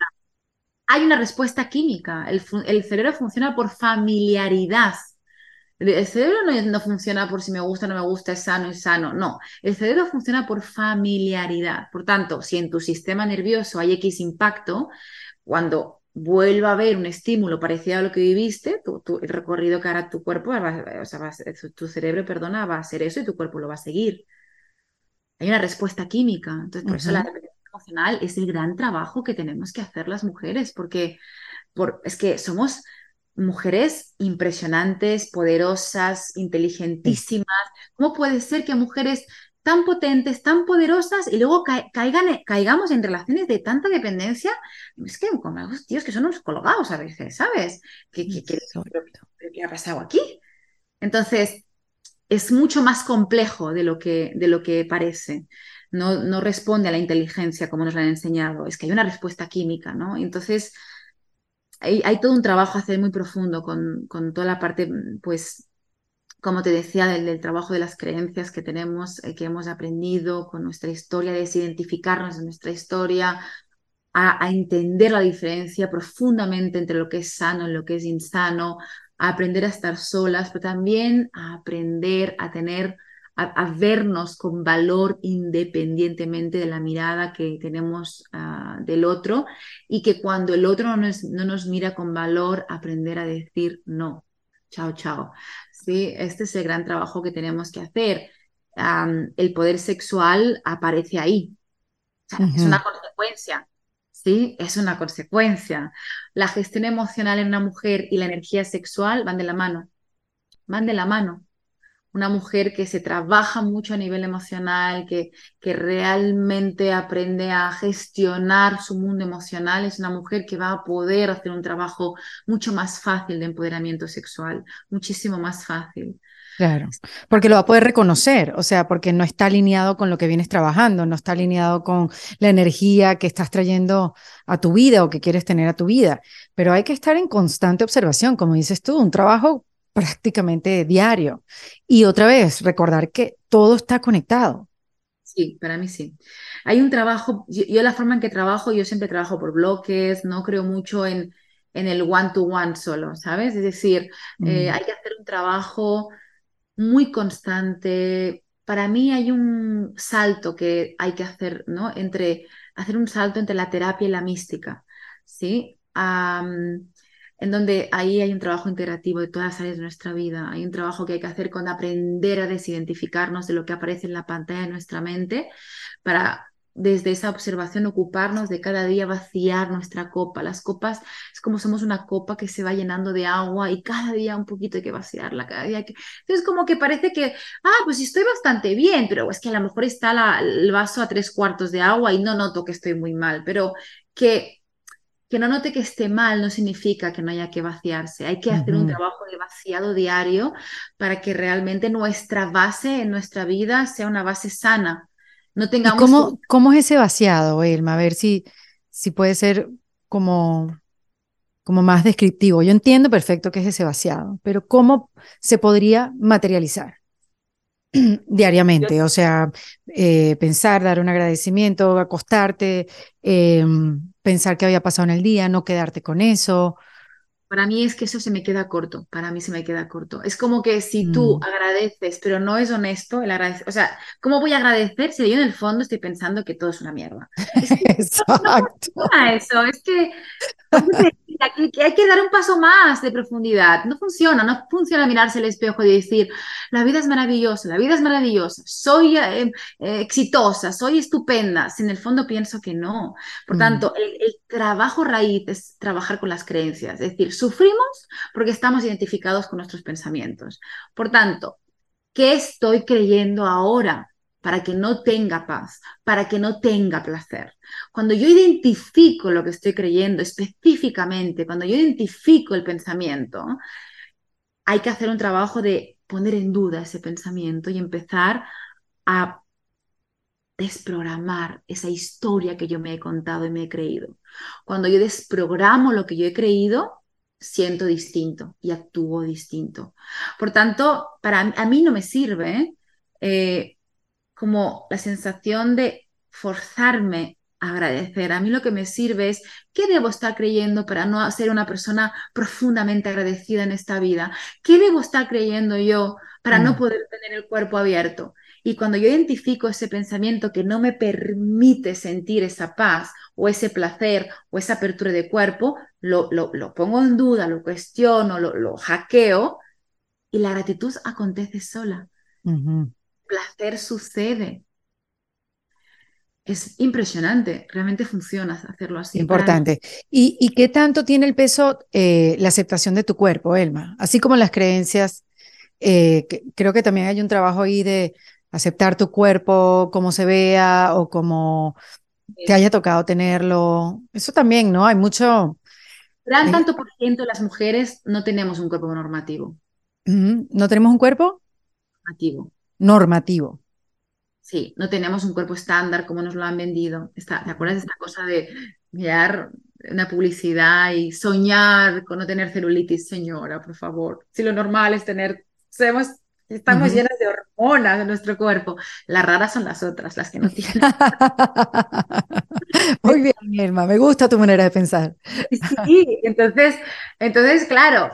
Hay una respuesta química. El, cerebro funciona por familiaridad. El cerebro no, funciona por si me gusta o no me gusta, es sano, es sano. No, el cerebro funciona por familiaridad. Por tanto, si en tu sistema nervioso hay X impacto, cuando vuelva a haber un estímulo parecido a lo que viviste, el recorrido que hará tu cuerpo, o sea, tu cerebro, perdona, va a hacer eso y tu cuerpo lo va a seguir. Hay una respuesta química. Entonces, por eso la emocional es el gran trabajo que tenemos que hacer las mujeres, porque por, es que somos mujeres impresionantes, poderosas, inteligentísimas. ¿Cómo puede ser que mujeres tan potentes, tan poderosas y luego caigan, caigamos en relaciones de tanta dependencia? Es que como los tíos que son unos colgados a veces, ¿sabes? ¿Qué, qué, qué ha pasado aquí? Entonces, es mucho más complejo de lo que, de lo que parece no, responde a la inteligencia como nos la han enseñado, es que hay una respuesta química, ¿no? Entonces, hay, todo un trabajo a hacer muy profundo con, toda la parte, pues, como te decía, del, trabajo de las creencias que tenemos, eh, que hemos aprendido con nuestra historia, de desidentificarnos en nuestra historia, a, a, entender la diferencia profundamente entre lo que es sano y lo que es insano, a aprender a estar solas, pero también a aprender a tener a, vernos con valor independientemente de la mirada que tenemos ah, del otro y que cuando el otro no nos, no nos mira con valor, aprender a decir no. Chao, chao. Sí, este es el gran trabajo que tenemos que hacer. el poder sexual aparece ahí. Es una consecuencia. ¿sí? Es una consecuencia. La gestión emocional en una mujer y la energía sexual van de la mano. Van de la mano una mujer que se trabaja mucho a nivel emocional, que, que realmente aprende a gestionar su mundo emocional, es una mujer que va a poder hacer un trabajo mucho más fácil de empoderamiento sexual, muchísimo más fácil. Claro, porque lo va a poder reconocer, o sea, porque no está alineado con lo que vienes trabajando, no está alineado con la energía que estás trayendo a tu vida o que quieres tener a tu vida. Pero hay que estar en constante observación, como dices tú, un trabajo prácticamente diario. Y otra vez, recordar que todo está conectado. Sí, para mí sí. Hay un trabajo, yo, la forma en que trabajo, yo siempre trabajo por bloques, no creo mucho en, en el one-to-one solo, ¿sabes? Es decir, eh, hay que hacer un trabajo muy constante. Para mí hay un salto que hay que hacer, ¿no? Entre hacer un salto entre la terapia y la mística, ¿sí? En donde ahí hay un trabajo integrativo de todas las áreas de nuestra vida. Hay un trabajo que hay que hacer con aprender a desidentificarnos de lo que aparece en la pantalla de nuestra mente para desde esa observación ocuparnos de cada día vaciar nuestra copa. Las copas es como somos una copa que se va llenando de agua y cada día un poquito hay que vaciarla, cada día que... Entonces como que parece que, ah, pues estoy bastante bien, pero es que a lo mejor está el vaso a tres cuartos de agua y no noto que estoy muy mal, pero que, que no note que esté mal no significa que no haya que vaciarse. Hay que hacer un trabajo de vaciado diario para que realmente nuestra base en nuestra vida sea una base sana no tengamos... cómo, cómo, es ese vaciado, Elma? A ver si, si puede ser como, como más descriptivo. Yo entiendo perfecto qué es ese vaciado, pero ¿cómo se podría materializar? diariamente, o sea, eh, pensar, dar un agradecimiento, acostarte, em, pensar qué había pasado en el día, no quedarte con eso, para mí es que eso se me queda corto, para mí se me queda corto. Es como que si tú mm. agradeces, pero no es honesto el agradecer, o sea, ¿cómo voy a agradecer si yo en el fondo estoy pensando que todo es una mierda? Es que Exacto. No, eso, es que hay que dar un paso más de profundidad. No funciona, no funciona mirarse el espejo y decir, la vida es maravillosa, la vida es maravillosa, soy eh, eh, exitosa, soy estupenda. Si en el fondo pienso que no. Por mm. tanto, el, el, trabajo raíz es trabajar con las creencias. Es decir, sufrimos porque estamos identificados con nuestros pensamientos. Por tanto, ¿qué estoy creyendo ahora? para que no tenga paz, para que no tenga placer. Cuando yo identifico lo que estoy creyendo específicamente, cuando yo identifico el pensamiento, hay que hacer un trabajo de poner en duda ese pensamiento y empezar a desprogramar esa historia que yo me he contado y me he creído. Cuando yo desprogramo lo que yo he creído, siento distinto y actúo distinto. Por tanto, para a mí no me sirve eh, como la sensación de forzarme a agradecer. A mí lo que me sirve es qué debo estar creyendo para no ser una persona profundamente agradecida en esta vida. ¿Qué debo estar creyendo yo para no mm. poder tener el cuerpo abierto? Y cuando yo identifico ese pensamiento que no me permite sentir esa paz o ese placer o esa apertura de cuerpo, lo, lo, pongo en duda, lo cuestiono, lo, lo, hackeo y la gratitud acontece sola placer sucede. Es impresionante, realmente funciona hacerlo así. Importante. ¿Y, qué tanto tiene el peso eh, la aceptación de tu cuerpo, Elma? Así como las creencias, eh, creo que también hay un trabajo ahí de aceptar tu cuerpo como se vea o como te haya tocado tenerlo. Eso también, ¿no? Hay mucho... Gran tanto por ciento de las mujeres no tenemos un cuerpo normativo. ¿No tenemos un cuerpo? Normativo normativo. Sí, no tenemos un cuerpo estándar como nos lo han vendido. ¿Te acuerdas de esta cosa de mirar una publicidad y soñar con no tener celulitis? Señora, por favor. Si lo normal es tener, sabemos, estamos llenas de hormonas en nuestro cuerpo. Las raras son las otras, las que no tienen. Muy bien, Irma, me gusta tu manera de pensar. Sí, entonces, entonces claro,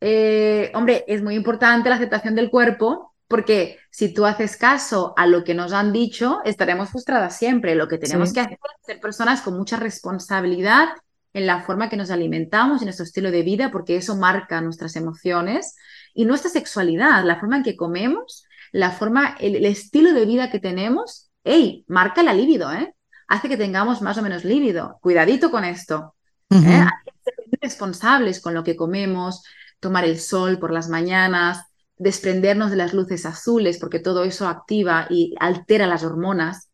eh, hombre, es muy importante la aceptación del cuerpo, porque si tú haces caso a lo que nos han dicho, estaremos frustradas siempre. Lo que tenemos que hacer es ser personas con mucha responsabilidad en la forma que nos alimentamos, en nuestro estilo de vida, porque eso marca nuestras emociones y nuestra sexualidad, la forma en que comemos, la forma, el, estilo de vida que tenemos, hey, marca la libido, ¿eh? Hace que tengamos más o menos líbido. Cuidadito con esto. ¿eh? Hay que ser responsables con lo que comemos, tomar el sol por las mañanas, desprendernos de las luces azules, porque todo eso activa y altera las hormonas.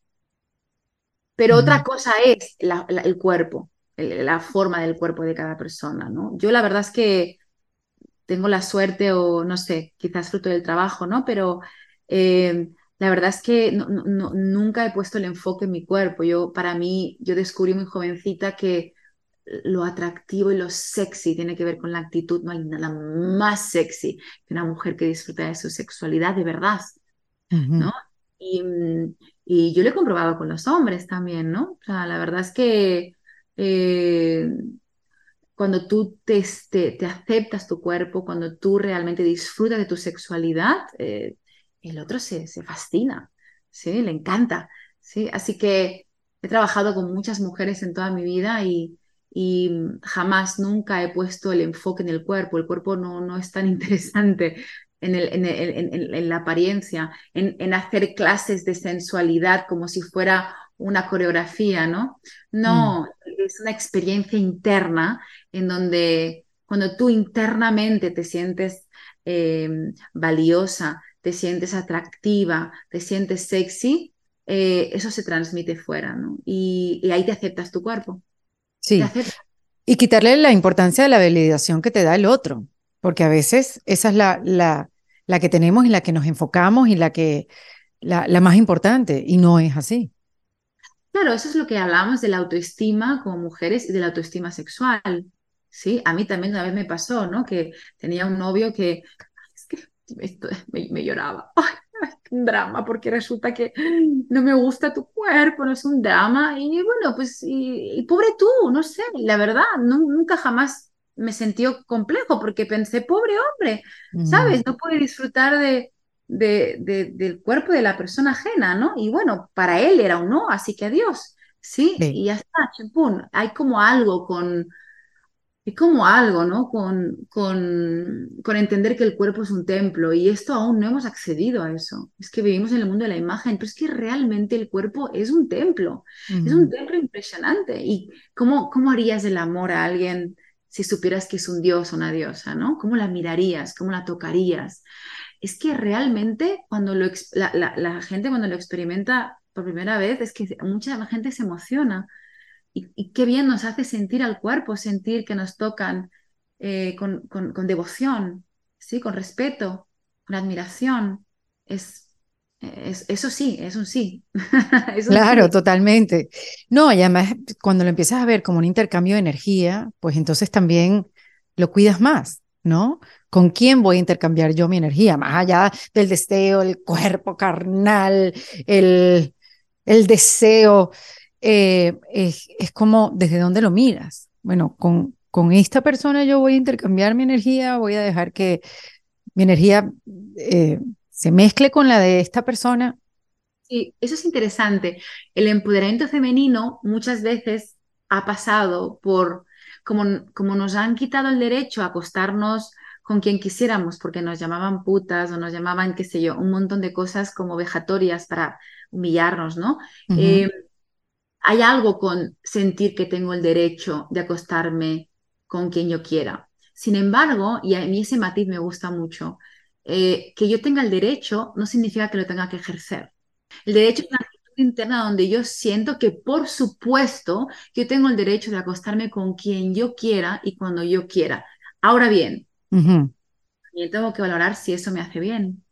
Pero otra cosa es el cuerpo, la forma del cuerpo de cada persona, ¿no? Yo la verdad es que tengo la suerte o no sé, quizás fruto del trabajo, ¿no? Pero eh, la verdad es que nunca he puesto el enfoque en mi cuerpo. Yo, para mí, yo descubrí muy jovencita que lo atractivo y lo sexy tiene que ver con la actitud. No hay nada más sexy que una mujer que disfruta de su sexualidad de verdad, ¿no? Y, y, yo lo he comprobado con los hombres también, ¿no? O sea, la verdad es que eh, cuando tú te, te, aceptas tu cuerpo, cuando tú realmente disfrutas de tu sexualidad, eh, el otro se, se, fascina, ¿sí? Le encanta, ¿sí? Así que he trabajado con muchas mujeres en toda mi vida y, y jamás, nunca he puesto el enfoque en el cuerpo. El cuerpo no, no es tan interesante en, el, en, en, en la apariencia, en, hacer clases de sensualidad como si fuera una coreografía, ¿no? No, mm. Es una experiencia interna en donde cuando tú internamente te sientes eh, valiosa, te sientes atractiva, te sientes sexy, eh, eso se transmite fuera, ¿no? Y, ahí te aceptas tu cuerpo. Sí. Y quitarle la importancia de la validación que te da el otro, porque a veces esa es la, la, la que tenemos y la que nos enfocamos y la que la, la más importante, y no es así. Claro, eso es lo que hablamos de la autoestima como mujeres y de la autoestima sexual. Sí, a mí también una vez me pasó, ¿no? Que tenía un novio que, es que me, lloraba. Ay, un drama, porque resulta que no me gusta tu cuerpo, no es un drama. Y bueno, pues, y, pobre tú, no sé, la verdad, nunca jamás me sentí complejo porque pensé, pobre hombre, ¿sabes? No puede disfrutar de, de, del cuerpo de la persona ajena, ¿no? Y bueno, para él era un no, así que adiós, ¿sí? Y ya está, chimpún. Hay como algo con, hay como algo, ¿no? Con, con, con, entender que el cuerpo es un templo y esto aún no hemos accedido a eso. Es que vivimos en el mundo de la imagen, pero es que realmente el cuerpo es un templo, es un templo impresionante. ¿Y cómo, cómo harías el amor a alguien si supieras que es un dios o una diosa, ¿no? ¿Cómo la mirarías? ¿Cómo la tocarías? Es que realmente cuando lo, la, gente cuando lo experimenta por primera vez, es que mucha gente se emociona. Y, qué bien nos hace sentir al cuerpo, sentir que nos tocan eh, con, con, devoción, ¿sí? con respeto, con admiración. Es, es, eso sí, es un sí. claro, totalmente. No, y además cuando lo empiezas a ver como un intercambio de energía, pues entonces también lo cuidas más, ¿no? ¿Con quién voy a intercambiar yo mi energía? Más allá del deseo, el cuerpo carnal, el, el deseo, eh, es, es, como desde dónde lo miras. Bueno, con, con esta persona yo voy a intercambiar mi energía, voy a dejar que mi energía eh, se mezcle con la de esta persona. Sí, eso es interesante. El empoderamiento femenino muchas veces ha pasado por, como, como nos han quitado el derecho a acostarnos con quien quisiéramos, porque nos llamaban putas o nos llamaban, qué sé yo, un montón de cosas como vejatorias para humillarnos, ¿no? Eh, hay algo con sentir que tengo el derecho de acostarme con quien yo quiera. Sin embargo, y a mí ese matiz me gusta mucho, eh, que yo tenga el derecho no significa que lo tenga que ejercer. El derecho es una interna donde yo siento que, por supuesto, yo tengo el derecho de acostarme con quien yo quiera y cuando yo quiera. Ahora bien, también tengo que valorar si eso me hace bien.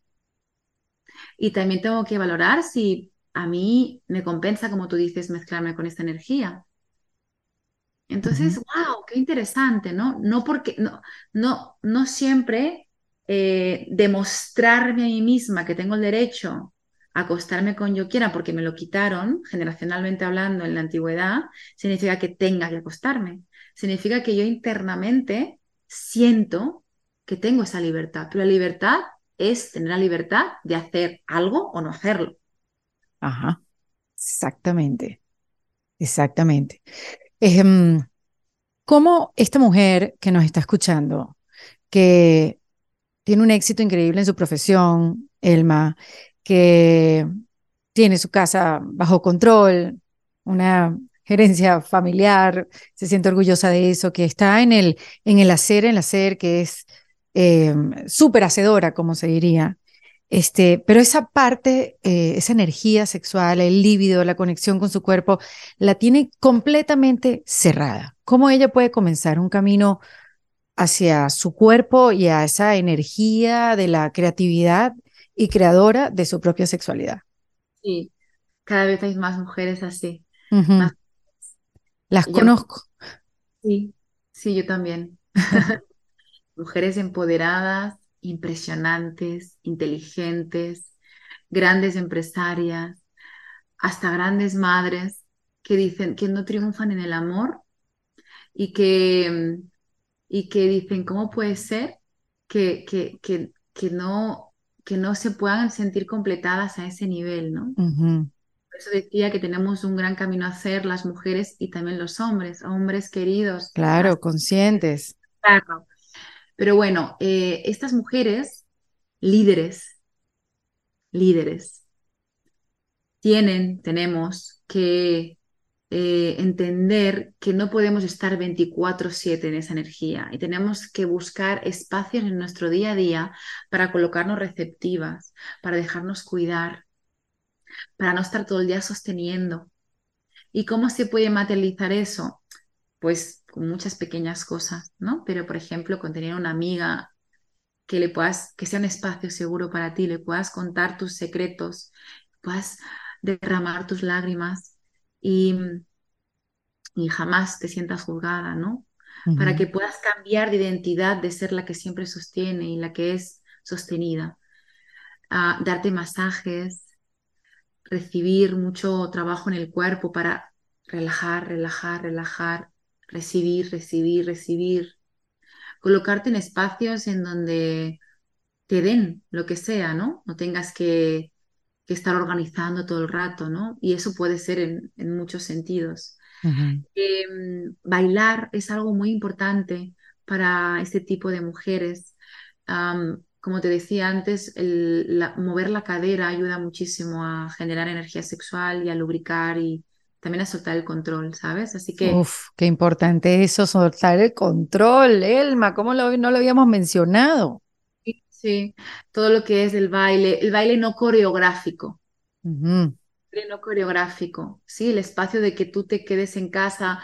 Y también tengo que valorar si a mí me compensa, como tú dices, mezclarme con esta energía. Entonces, wow, qué interesante, ¿no? No porque, no, no, no siempre eh, demostrarme a mí misma que tengo el derecho acostarme con yo quiera porque me lo quitaron, generacionalmente hablando, en la antigüedad, significa que tenga que acostarme. Significa que yo internamente siento que tengo esa libertad, pero la libertad es tener la libertad de hacer algo o no hacerlo. Ajá, exactamente, exactamente. Em, ¿Cómo esta mujer que nos está escuchando, que tiene un éxito increíble en su profesión, Elma, que tiene su casa bajo control, una gerencia familiar, se siente orgullosa de eso, que está en el, en el hacer, en el hacer, que es eh, súper hacedora, como se diría. Este, pero esa parte, eh, esa energía sexual, el líbido, la conexión con su cuerpo, la tiene completamente cerrada. ¿Cómo ella puede comenzar un camino hacia su cuerpo y a esa energía de la creatividad y creadora de su propia sexualidad. Sí, cada vez hay más mujeres así. Las conozco. Sí, sí, yo también. mujeres empoderadas, impresionantes, inteligentes, grandes empresarias, hasta grandes madres que dicen que no triunfan en el amor y que, y que dicen, ¿cómo puede ser que, que, que, que no, que no se puedan sentir completadas a ese nivel, ¿no? Por eso decía que tenemos un gran camino a hacer las mujeres y también los hombres, hombres queridos. Claro, conscientes. Claro. Pero bueno, eh, estas mujeres, líderes, líderes, tienen, tenemos que eh, entender que no podemos estar 24/7 en esa energía y tenemos que buscar espacios en nuestro día a día para colocarnos receptivas, para dejarnos cuidar, para no estar todo el día sosteniendo. ¿Y cómo se puede materializar eso? Pues con muchas pequeñas cosas, ¿no? Pero por ejemplo, con tener una amiga que le puedas, que sea un espacio seguro para ti, le puedas contar tus secretos, puedas derramar tus lágrimas y, y jamás te sientas juzgada, ¿no? Para que puedas cambiar de identidad de ser la que siempre sostiene y la que es sostenida. a darte masajes, recibir mucho trabajo en el cuerpo para relajar, relajar, relajar, recibir, recibir, recibir. Colocarte en espacios en donde te den lo que sea, ¿no? No tengas que que estar organizando todo el rato, ¿no? Y eso puede ser en, muchos sentidos. Em, bailar es algo muy importante para este tipo de mujeres. como te decía antes, el, mover la cadera ayuda muchísimo a generar energía sexual y a lubricar y también a soltar el control, ¿sabes? Así que... Uf, qué importante eso, soltar el control, Elma, ¿cómo lo, no lo habíamos mencionado? Sí, todo lo que es el baile, el baile no coreográfico. El baile no coreográfico, sí, el espacio de que tú te quedes en casa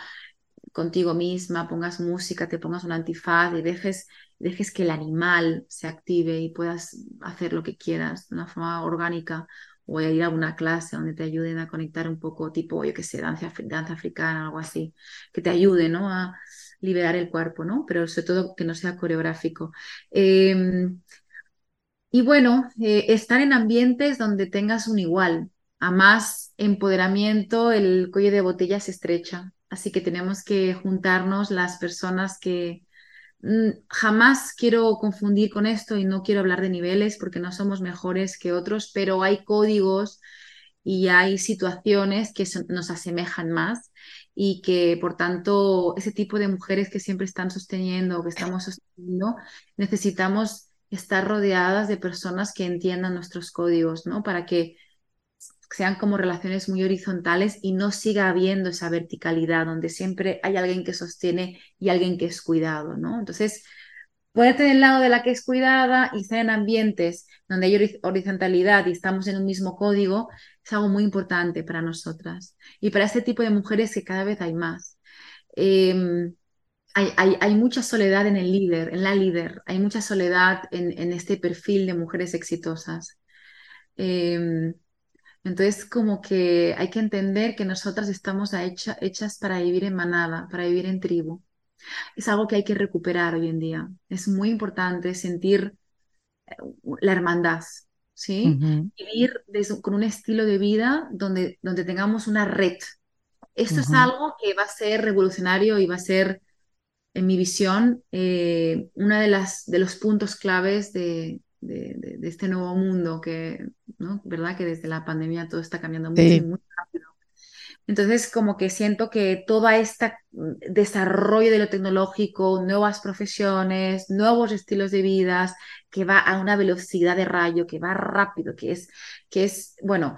contigo misma, pongas música, te pongas un antifaz y dejes, dejes que el animal se active y puedas hacer lo que quieras de una forma orgánica o ir a una clase donde te ayuden a conectar un poco, tipo, yo qué sé, danza, danza africana, algo así, que te ayude, ¿no? A liberar el cuerpo, ¿no? Pero sobre todo que no sea coreográfico. Em, y bueno, eh, estar en ambientes donde tengas un igual. A más empoderamiento, el cuello de botella se estrecha. Así que tenemos que juntarnos las personas que mm, jamás quiero confundir con esto y no quiero hablar de niveles porque no somos mejores que otros, pero hay códigos y hay situaciones que nos asemejan más y que por tanto ese tipo de mujeres que siempre están sosteniendo o que estamos sosteniendo necesitamos estar rodeadas de personas que entiendan nuestros códigos, ¿no? Para que sean como relaciones muy horizontales y no siga habiendo esa verticalidad donde siempre hay alguien que sostiene y alguien que es cuidado, ¿no? Entonces, ponerte del lado de la que es cuidada y estar en ambientes donde hay horizontalidad y estamos en un mismo código es algo muy importante para nosotras y para este tipo de mujeres que cada vez hay más. Em, hay, mucha soledad en el líder, en la líder, hay mucha soledad en, este perfil de mujeres exitosas. Em, entonces, como que hay que entender que nosotras estamos hechas para vivir en manada, para vivir en tribu. Es algo que hay que recuperar hoy en día. Es muy importante sentir eh, la hermandad, ¿sí? Vivir con un estilo de vida donde, donde tengamos una red. Esto es algo que va a ser revolucionario y va a ser en mi visión, eh, uno de, las, de los puntos claves de, de, este nuevo mundo que, ¿no? ¿verdad? Que desde la pandemia todo está cambiando muy rápido. Entonces, como que siento que todo este desarrollo de lo tecnológico, nuevas profesiones, nuevos estilos de vida, que va a una velocidad de rayo, que va rápido, que es, que es bueno,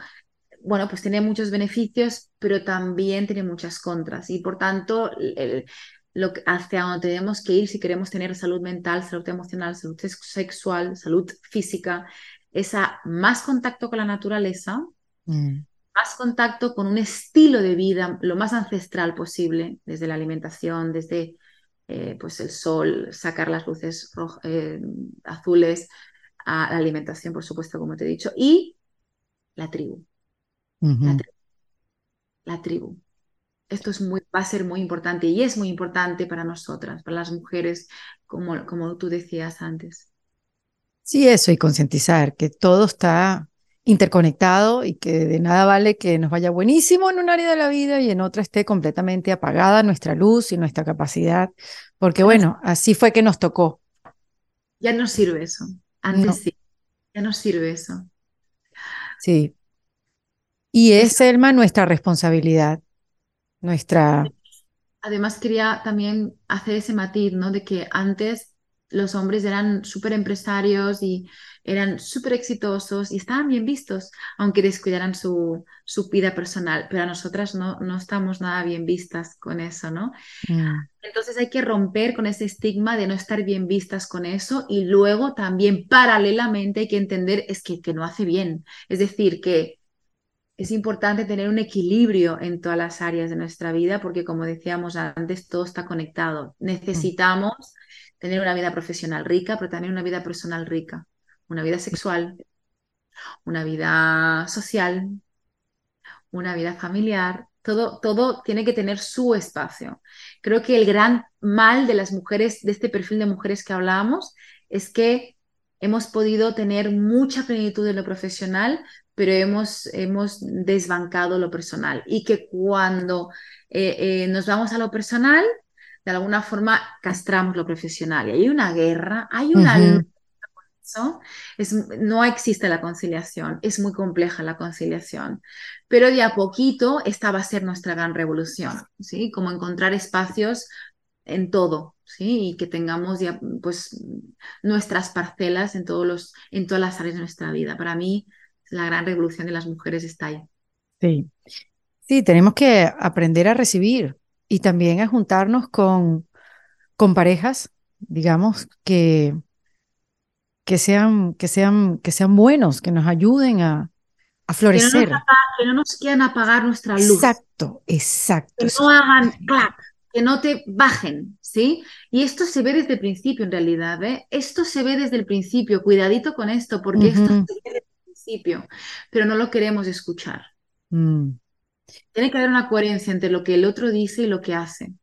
bueno, pues tiene muchos beneficios, pero también tiene muchas contras. Y por tanto, el, lo hacia donde tenemos que ir si queremos tener salud mental, salud emocional, salud sexual, salud física, esa más contacto con la naturaleza, mm. más contacto con un estilo de vida lo más ancestral posible, desde la alimentación, desde eh, pues el sol, sacar las luces eh, azules, a la alimentación, por supuesto, como te he dicho, y la tribu. la tribu. Esto es muy, va a ser muy importante y es muy importante para nosotras, para las mujeres, como, como tú decías antes. Sí, eso, y concientizar que todo está interconectado y que de nada vale que nos vaya buenísimo en un área de la vida y en otra esté completamente apagada nuestra luz y nuestra capacidad, porque bueno, así fue que nos tocó. Ya no sirve eso. Antes sí, ya no sirve eso. Sí. Y es, Elma, nuestra responsabilidad, nuestra... Además quería también hacer ese matiz, ¿no? De que antes los hombres eran súper empresarios y eran súper exitosos y estaban bien vistos, aunque descuidaran su, su vida personal, pero a nosotras no, no estamos nada bien vistas con eso, ¿no? Mm. Entonces hay que romper con ese estigma de no estar bien vistas con eso y luego también paralelamente hay que entender es que, que no hace bien, es decir, que es importante tener un equilibrio en todas las áreas de nuestra vida porque como decíamos antes, todo está conectado. Mm. Necesitamos tener una vida profesional rica, pero también una vida personal rica, una vida sexual, una vida social, una vida familiar. Todo, todo tiene que tener su espacio. Creo que el gran mal de las mujeres, de este perfil de mujeres que hablábamos, es que hemos podido tener mucha plenitud en lo profesional, pero hemos, hemos desbancado lo personal. Y que cuando eh, eh, nos vamos a lo personal, de alguna forma castramos lo profesional. Y hay una guerra, hay una Es, no existe la conciliación, es muy compleja la conciliación, pero de a poquito esta va a ser nuestra gran revolución, ¿sí? Como encontrar espacios en todo, ¿sí? Y que tengamos ya, pues, nuestras parcelas en, todos los, en todas las áreas de nuestra vida. Para mí, la gran revolución de las mujeres está ahí. Sí, sí, tenemos que aprender a recibir, y también a juntarnos con, con parejas, digamos, que, que, sean, que, sean, que sean buenos, que nos ayuden a, a florecer. Que no, nos, quieran apagar nuestra luz. Exacto, exacto. Que no hagan clap, que no te bajen, ¿sí? Y esto se ve desde el principio en realidad, ¿eh? Esto se ve desde el principio, cuidadito con esto, porque esto se ve desde el principio, pero no lo queremos escuchar. Mm. Tiene que haber una coherencia entre lo que el otro dice y lo que hace.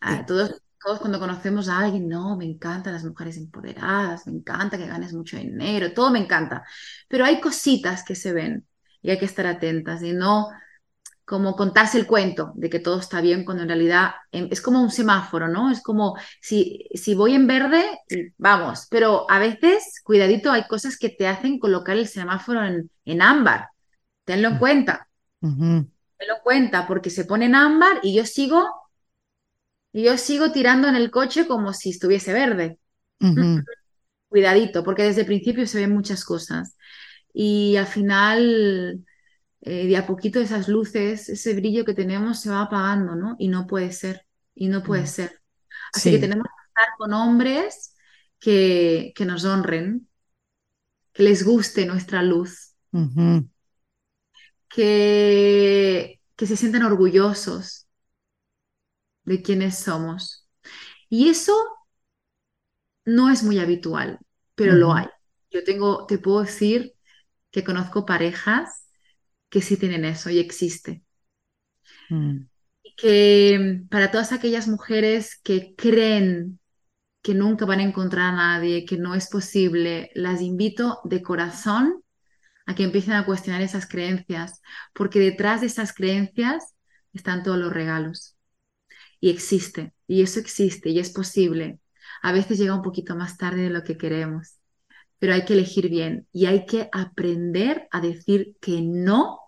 Ah, todos, todos cuando conocemos a alguien, no, me encantan las mujeres empoderadas, me encanta que ganes mucho dinero, todo me encanta. Pero hay cositas que se ven y hay que estar atentas y no como contarse el cuento de que todo está bien cuando en realidad es como un semáforo, ¿no? Es como si, si voy en verde, vamos, pero a veces, cuidadito, hay cosas que te hacen colocar el semáforo en, en ámbar. Tenlo en mm. cuenta. Me lo cuenta porque se pone en ámbar y yo sigo y yo sigo tirando en el coche como si estuviese verde. Cuidadito, porque desde el principio se ven muchas cosas. Y al final, eh, de a poquito esas luces, ese brillo que tenemos se va apagando, ¿no? Y no puede ser, y no puede mm. ser. Así que tenemos que estar con hombres que, que nos honren, que les guste nuestra luz que, que se sientan orgullosos de quienes somos. Y eso no es muy habitual, pero lo hay. Yo tengo, te puedo decir que conozco parejas que sí tienen eso y existe. Mm. Y que para todas aquellas mujeres que creen que nunca van a encontrar a nadie, que no es posible, las invito de corazón a que empiecen a cuestionar esas creencias, porque detrás de esas creencias están todos los regalos. Y existe, y eso existe, y es posible. A veces llega un poquito más tarde de lo que queremos, pero hay que elegir bien y hay que aprender a decir que no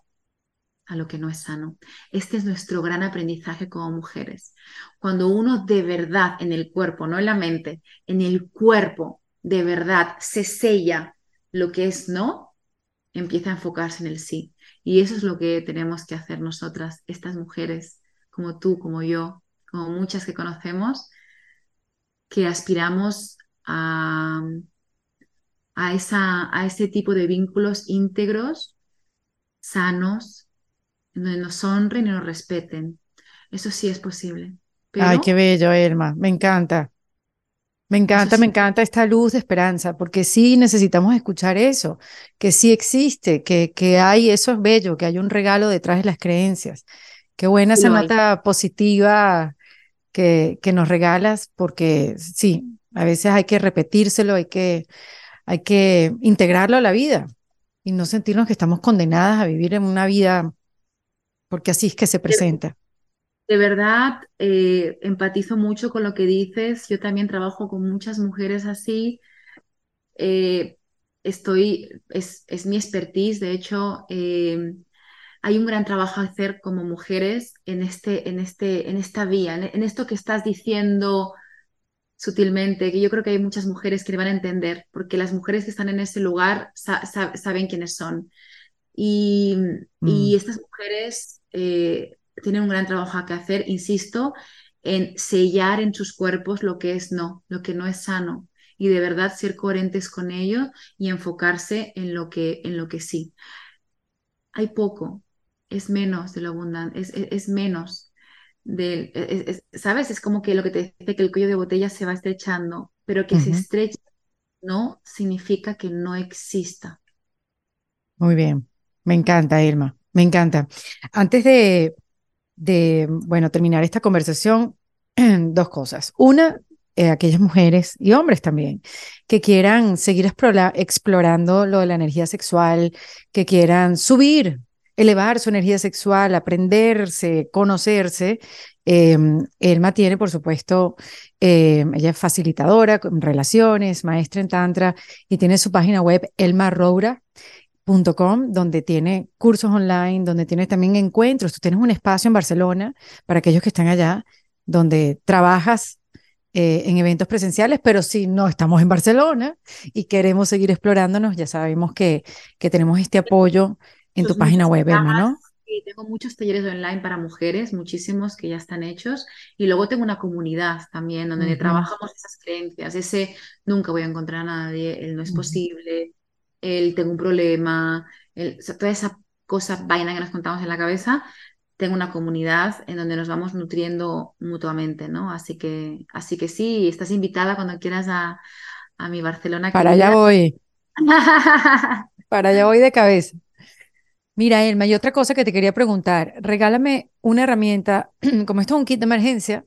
a lo que no es sano. Este es nuestro gran aprendizaje como mujeres. Cuando uno de verdad en el cuerpo, no en la mente, en el cuerpo de verdad se sella lo que es no, empieza a enfocarse en el sí. Y eso es lo que tenemos que hacer nosotras, estas mujeres, como tú, como yo, como muchas que conocemos, que aspiramos a, a, esa, a ese tipo de vínculos íntegros, sanos, donde nos honren y nos respeten. Eso sí es posible. Ay, qué bello, Elma. Me encanta. Me encanta, me encanta esta luz de esperanza, porque sí necesitamos escuchar eso, que sí existe, que, que hay, eso es bello, que hay un regalo detrás de las creencias. Qué buena esa nota positiva que, que nos regalas, porque sí, a veces hay que repetírselo, hay que, hay que integrarlo a la vida y no sentirnos que estamos condenadas a vivir en una vida porque así es que se presenta. De verdad, eh, empatizo mucho con lo que dices. Yo también trabajo con muchas mujeres así. Eh, estoy, es, es, mi expertise. De hecho, eh, hay un gran trabajo a hacer como mujeres en, este, en, este, en esta vía, en, esto que estás diciendo sutilmente, que yo creo que hay muchas mujeres que le van a entender, porque las mujeres que están en ese lugar saben quiénes son. Y, y mm. estas mujeres tienen un gran trabajo que hacer, insisto, en sellar en sus cuerpos lo que es no, lo que no es sano y de verdad ser coherentes con ello y enfocarse en lo que, en lo que sí. Hay poco, es menos de lo abundante, es, menos del, ¿sabes? Es como que lo que te dice que el cuello de botella se va estrechando, pero que se estrecha no significa que no exista. Muy bien, me encanta, Irma, me encanta. Antes de, de, bueno, terminar esta conversación, dos cosas. Una, eh, aquellas mujeres y hombres también que quieran seguir explorando lo de la energía sexual, que quieran subir, elevar su energía sexual, aprenderse, conocerse. Em, Elma tiene, por supuesto, em, ella es facilitadora con relaciones, maestra en Tantra y tiene su página web Elma Roura donde tiene cursos online, donde tiene también encuentros. Tú tienes un espacio en Barcelona para aquellos que están allá, donde trabajas eh, en eventos presenciales, pero si no estamos en Barcelona y queremos seguir explorándonos, ya sabemos que, que tenemos este apoyo en tu página web, ¿no? Sí, tengo muchos talleres online para mujeres, muchísimos que ya están hechos, y luego tengo una comunidad también donde trabajamos esas creencias, ese nunca voy a encontrar a nadie, el no es posible, el tengo un problema, el, toda esa cosa vaina que nos contamos en la cabeza, tengo una comunidad en donde nos vamos nutriendo mutuamente, ¿no? Así que, así que sí, estás invitada cuando quieras a, a mi Barcelona. Para allá voy. Para allá voy de cabeza. Mira, Elma, y otra cosa que te quería preguntar, regálame una herramienta, como esto es un kit de emergencia,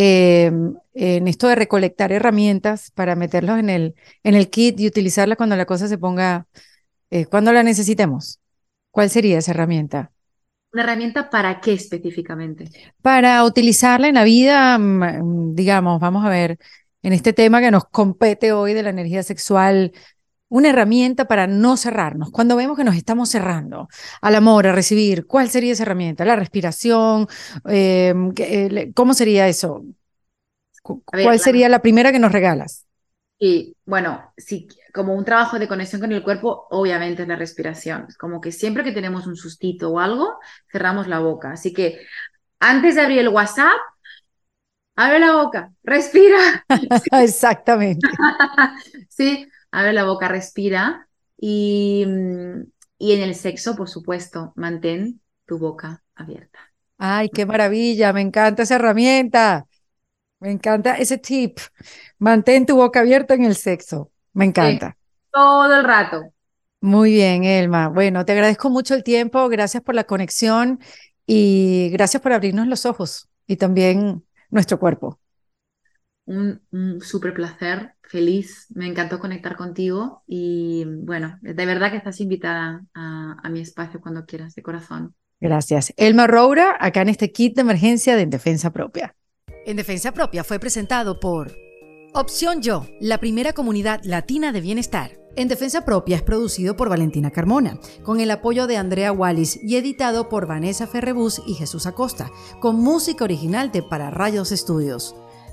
Em, en esto de recolectar herramientas para meterlos en el, en el kit y utilizarlas cuando la cosa se ponga, eh, cuando la necesitemos. ¿Cuál sería esa herramienta? ¿Una herramienta para qué específicamente? Para utilizarla en la vida, mm, digamos, vamos a ver, en este tema que nos compete hoy de la energía sexual, una herramienta para no cerrarnos. Cuando vemos que nos estamos cerrando al amor, a recibir, ¿cuál sería esa herramienta? La respiración, em, eh, ¿cómo sería eso? ¿Cuál sería la primera que nos regalas? Y bueno, si, como un trabajo de conexión con el cuerpo, obviamente es la respiración. Es como que siempre que tenemos un sustito o algo, cerramos la boca. Así que antes de abrir el WhatsApp, abre la boca, respira. Exactamente. sí, abre la boca, respira. Y, y en el sexo, por supuesto, mantén tu boca abierta. Ay, qué maravilla, me encanta esa herramienta. Me encanta ese tip. Mantén tu boca abierta en el sexo. Me encanta. todo el rato. Muy bien, Elma. Bueno, te agradezco mucho el tiempo. Gracias por la conexión y gracias por abrirnos los ojos y también nuestro cuerpo. Un, súper placer, feliz. Me encantó conectar contigo y bueno, de verdad que estás invitada a, a mi espacio cuando quieras, de corazón. Gracias. Elma Roura, acá en este kit de emergencia de Defensa Propia. En Defensa Propia fue presentado por Opción Yo, la primera comunidad latina de bienestar. En Defensa Propia es producido por Valentina Carmona, con el apoyo de Andrea Wallis y editado por Vanessa Ferrebus y Jesús Acosta, con música original de Para Rayos Estudios.